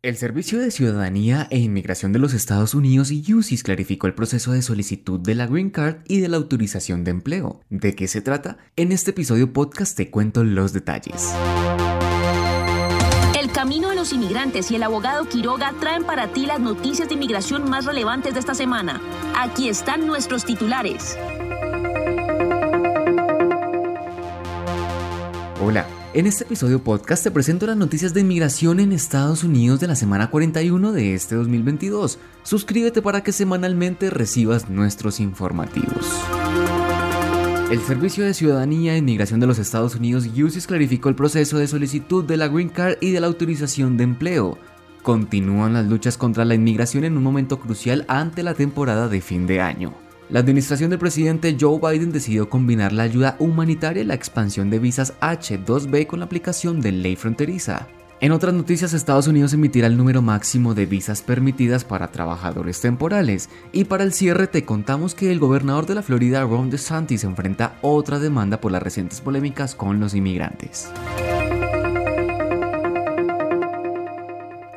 El Servicio de Ciudadanía e Inmigración de los Estados Unidos y UCIS clarificó el proceso de solicitud de la Green Card y de la autorización de empleo. ¿De qué se trata? En este episodio podcast te cuento los detalles. El Camino de los Inmigrantes y el abogado Quiroga traen para ti las noticias de inmigración más relevantes de esta semana. Aquí están nuestros titulares. Hola. En este episodio podcast te presento las noticias de inmigración en Estados Unidos de la semana 41 de este 2022. Suscríbete para que semanalmente recibas nuestros informativos. El Servicio de Ciudadanía e Inmigración de los Estados Unidos USIS clarificó el proceso de solicitud de la Green Card y de la autorización de empleo. Continúan las luchas contra la inmigración en un momento crucial ante la temporada de fin de año. La administración del presidente Joe Biden decidió combinar la ayuda humanitaria y la expansión de visas H2B con la aplicación de ley fronteriza. En otras noticias, Estados Unidos emitirá el número máximo de visas permitidas para trabajadores temporales. Y para el cierre te contamos que el gobernador de la Florida, Ron DeSantis, enfrenta otra demanda por las recientes polémicas con los inmigrantes.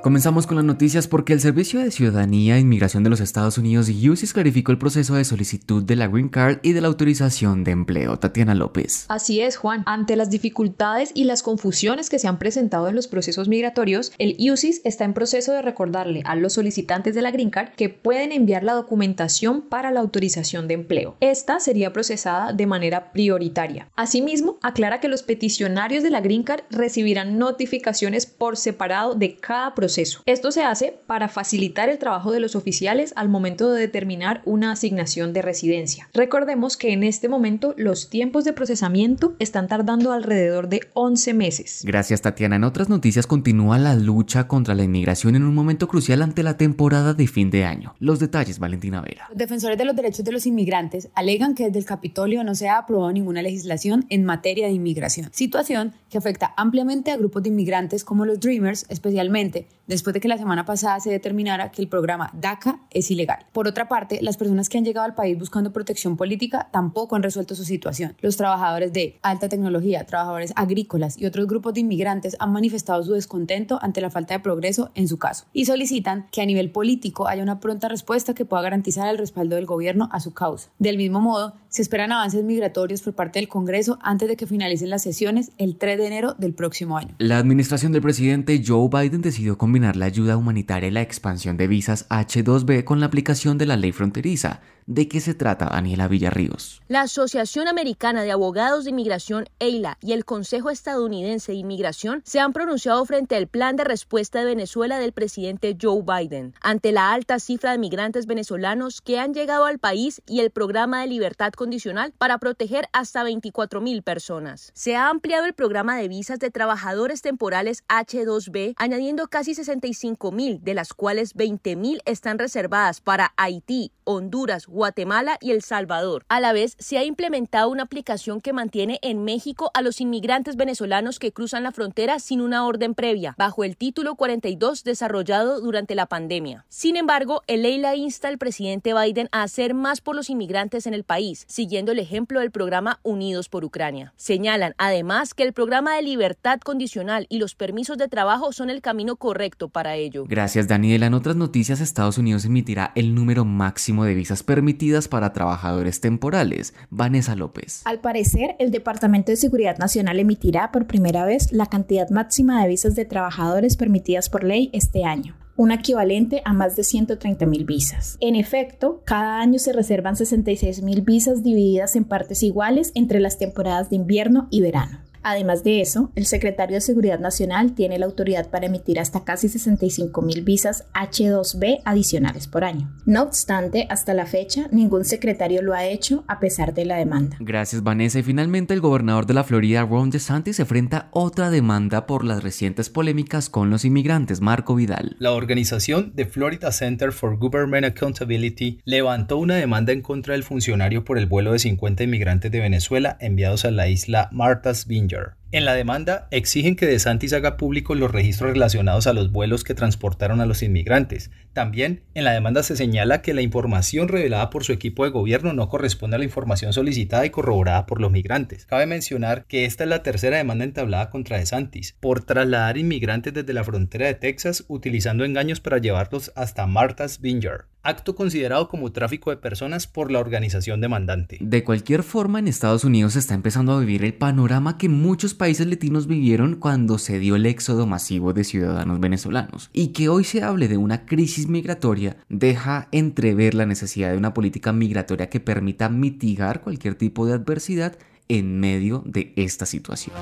Comenzamos con las noticias porque el Servicio de Ciudadanía e Inmigración de los Estados Unidos UCIS clarificó el proceso de solicitud de la Green Card y de la autorización de empleo. Tatiana López. Así es, Juan. Ante las dificultades y las confusiones que se han presentado en los procesos migratorios, el UCIS está en proceso de recordarle a los solicitantes de la Green Card que pueden enviar la documentación para la autorización de empleo. Esta sería procesada de manera prioritaria. Asimismo, aclara que los peticionarios de la Green Card recibirán notificaciones por separado de cada proceso esto se hace para facilitar el trabajo de los oficiales al momento de determinar una asignación de residencia. Recordemos que en este momento los tiempos de procesamiento están tardando alrededor de 11 meses. Gracias Tatiana. En otras noticias continúa la lucha contra la inmigración en un momento crucial ante la temporada de fin de año. Los detalles, Valentina Vera. Los defensores de los derechos de los inmigrantes alegan que desde el Capitolio no se ha aprobado ninguna legislación en materia de inmigración, situación que afecta ampliamente a grupos de inmigrantes como los Dreamers, especialmente después de que la semana pasada se determinara que el programa DACA es ilegal. Por otra parte, las personas que han llegado al país buscando protección política tampoco han resuelto su situación. Los trabajadores de alta tecnología, trabajadores agrícolas y otros grupos de inmigrantes han manifestado su descontento ante la falta de progreso en su caso y solicitan que a nivel político haya una pronta respuesta que pueda garantizar el respaldo del gobierno a su causa. Del mismo modo, se esperan avances migratorios por parte del Congreso antes de que finalicen las sesiones el 3 de enero del próximo año. La administración del presidente Joe Biden decidió combinar la ayuda humanitaria y la expansión de visas H2B con la aplicación de la ley fronteriza, ¿De qué se trata, Daniela Villarríos? La Asociación Americana de Abogados de Inmigración, EILA, y el Consejo Estadounidense de Inmigración se han pronunciado frente al plan de respuesta de Venezuela del presidente Joe Biden, ante la alta cifra de migrantes venezolanos que han llegado al país y el programa de libertad condicional para proteger hasta 24 mil personas. Se ha ampliado el programa de visas de trabajadores temporales H2B, añadiendo casi 65 mil, de las cuales 20 mil están reservadas para Haití, Honduras, Guatemala y El Salvador. A la vez, se ha implementado una aplicación que mantiene en México a los inmigrantes venezolanos que cruzan la frontera sin una orden previa, bajo el título 42 desarrollado durante la pandemia. Sin embargo, el EILA insta al presidente Biden a hacer más por los inmigrantes en el país, siguiendo el ejemplo del programa Unidos por Ucrania. Señalan además que el programa de libertad condicional y los permisos de trabajo son el camino correcto para ello. Gracias, Daniela. En otras noticias, Estados Unidos emitirá el número máximo de visas permitidas permitidas para trabajadores temporales. Vanessa López. Al parecer, el Departamento de Seguridad Nacional emitirá por primera vez la cantidad máxima de visas de trabajadores permitidas por ley este año un equivalente a más de 130 mil visas. En efecto, cada año se reservan 66 mil visas divididas en partes iguales entre las temporadas de invierno y verano. Además de eso, el secretario de Seguridad Nacional tiene la autoridad para emitir hasta casi 65 mil visas H2B adicionales por año. No obstante, hasta la fecha, ningún secretario lo ha hecho a pesar de la demanda. Gracias, Vanessa. Y finalmente, el gobernador de la Florida, Ron DeSantis, se enfrenta a otra demanda por las recientes polémicas con los inmigrantes. Marco Vidal. La organización The Florida Center for Government Accountability levantó una demanda en contra del funcionario por el vuelo de 50 inmigrantes de Venezuela enviados a la isla Martha's Vineyard danger. En la demanda exigen que DeSantis haga públicos los registros relacionados a los vuelos que transportaron a los inmigrantes. También en la demanda se señala que la información revelada por su equipo de gobierno no corresponde a la información solicitada y corroborada por los migrantes. Cabe mencionar que esta es la tercera demanda entablada contra DeSantis por trasladar inmigrantes desde la frontera de Texas utilizando engaños para llevarlos hasta Martha's Vineyard acto considerado como tráfico de personas por la organización demandante. De cualquier forma, en Estados Unidos se está empezando a vivir el panorama que muchos países latinos vivieron cuando se dio el éxodo masivo de ciudadanos venezolanos. Y que hoy se hable de una crisis migratoria deja entrever la necesidad de una política migratoria que permita mitigar cualquier tipo de adversidad en medio de esta situación.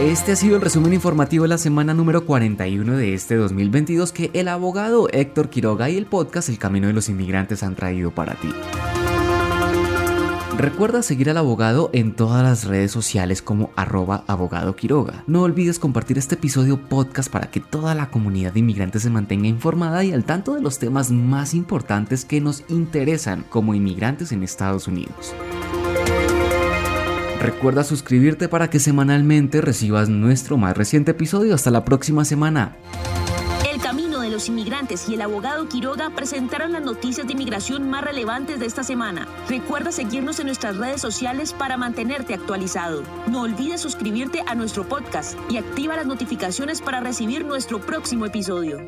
Este ha sido el resumen informativo de la semana número 41 de este 2022 que el abogado Héctor Quiroga y el podcast El Camino de los Inmigrantes han traído para ti. Recuerda seguir al abogado en todas las redes sociales como arroba abogado Quiroga. No olvides compartir este episodio podcast para que toda la comunidad de inmigrantes se mantenga informada y al tanto de los temas más importantes que nos interesan como inmigrantes en Estados Unidos. Recuerda suscribirte para que semanalmente recibas nuestro más reciente episodio. Hasta la próxima semana. Los Inmigrantes y el abogado Quiroga presentaron las noticias de inmigración más relevantes de esta semana. Recuerda seguirnos en nuestras redes sociales para mantenerte actualizado. No olvides suscribirte a nuestro podcast y activa las notificaciones para recibir nuestro próximo episodio.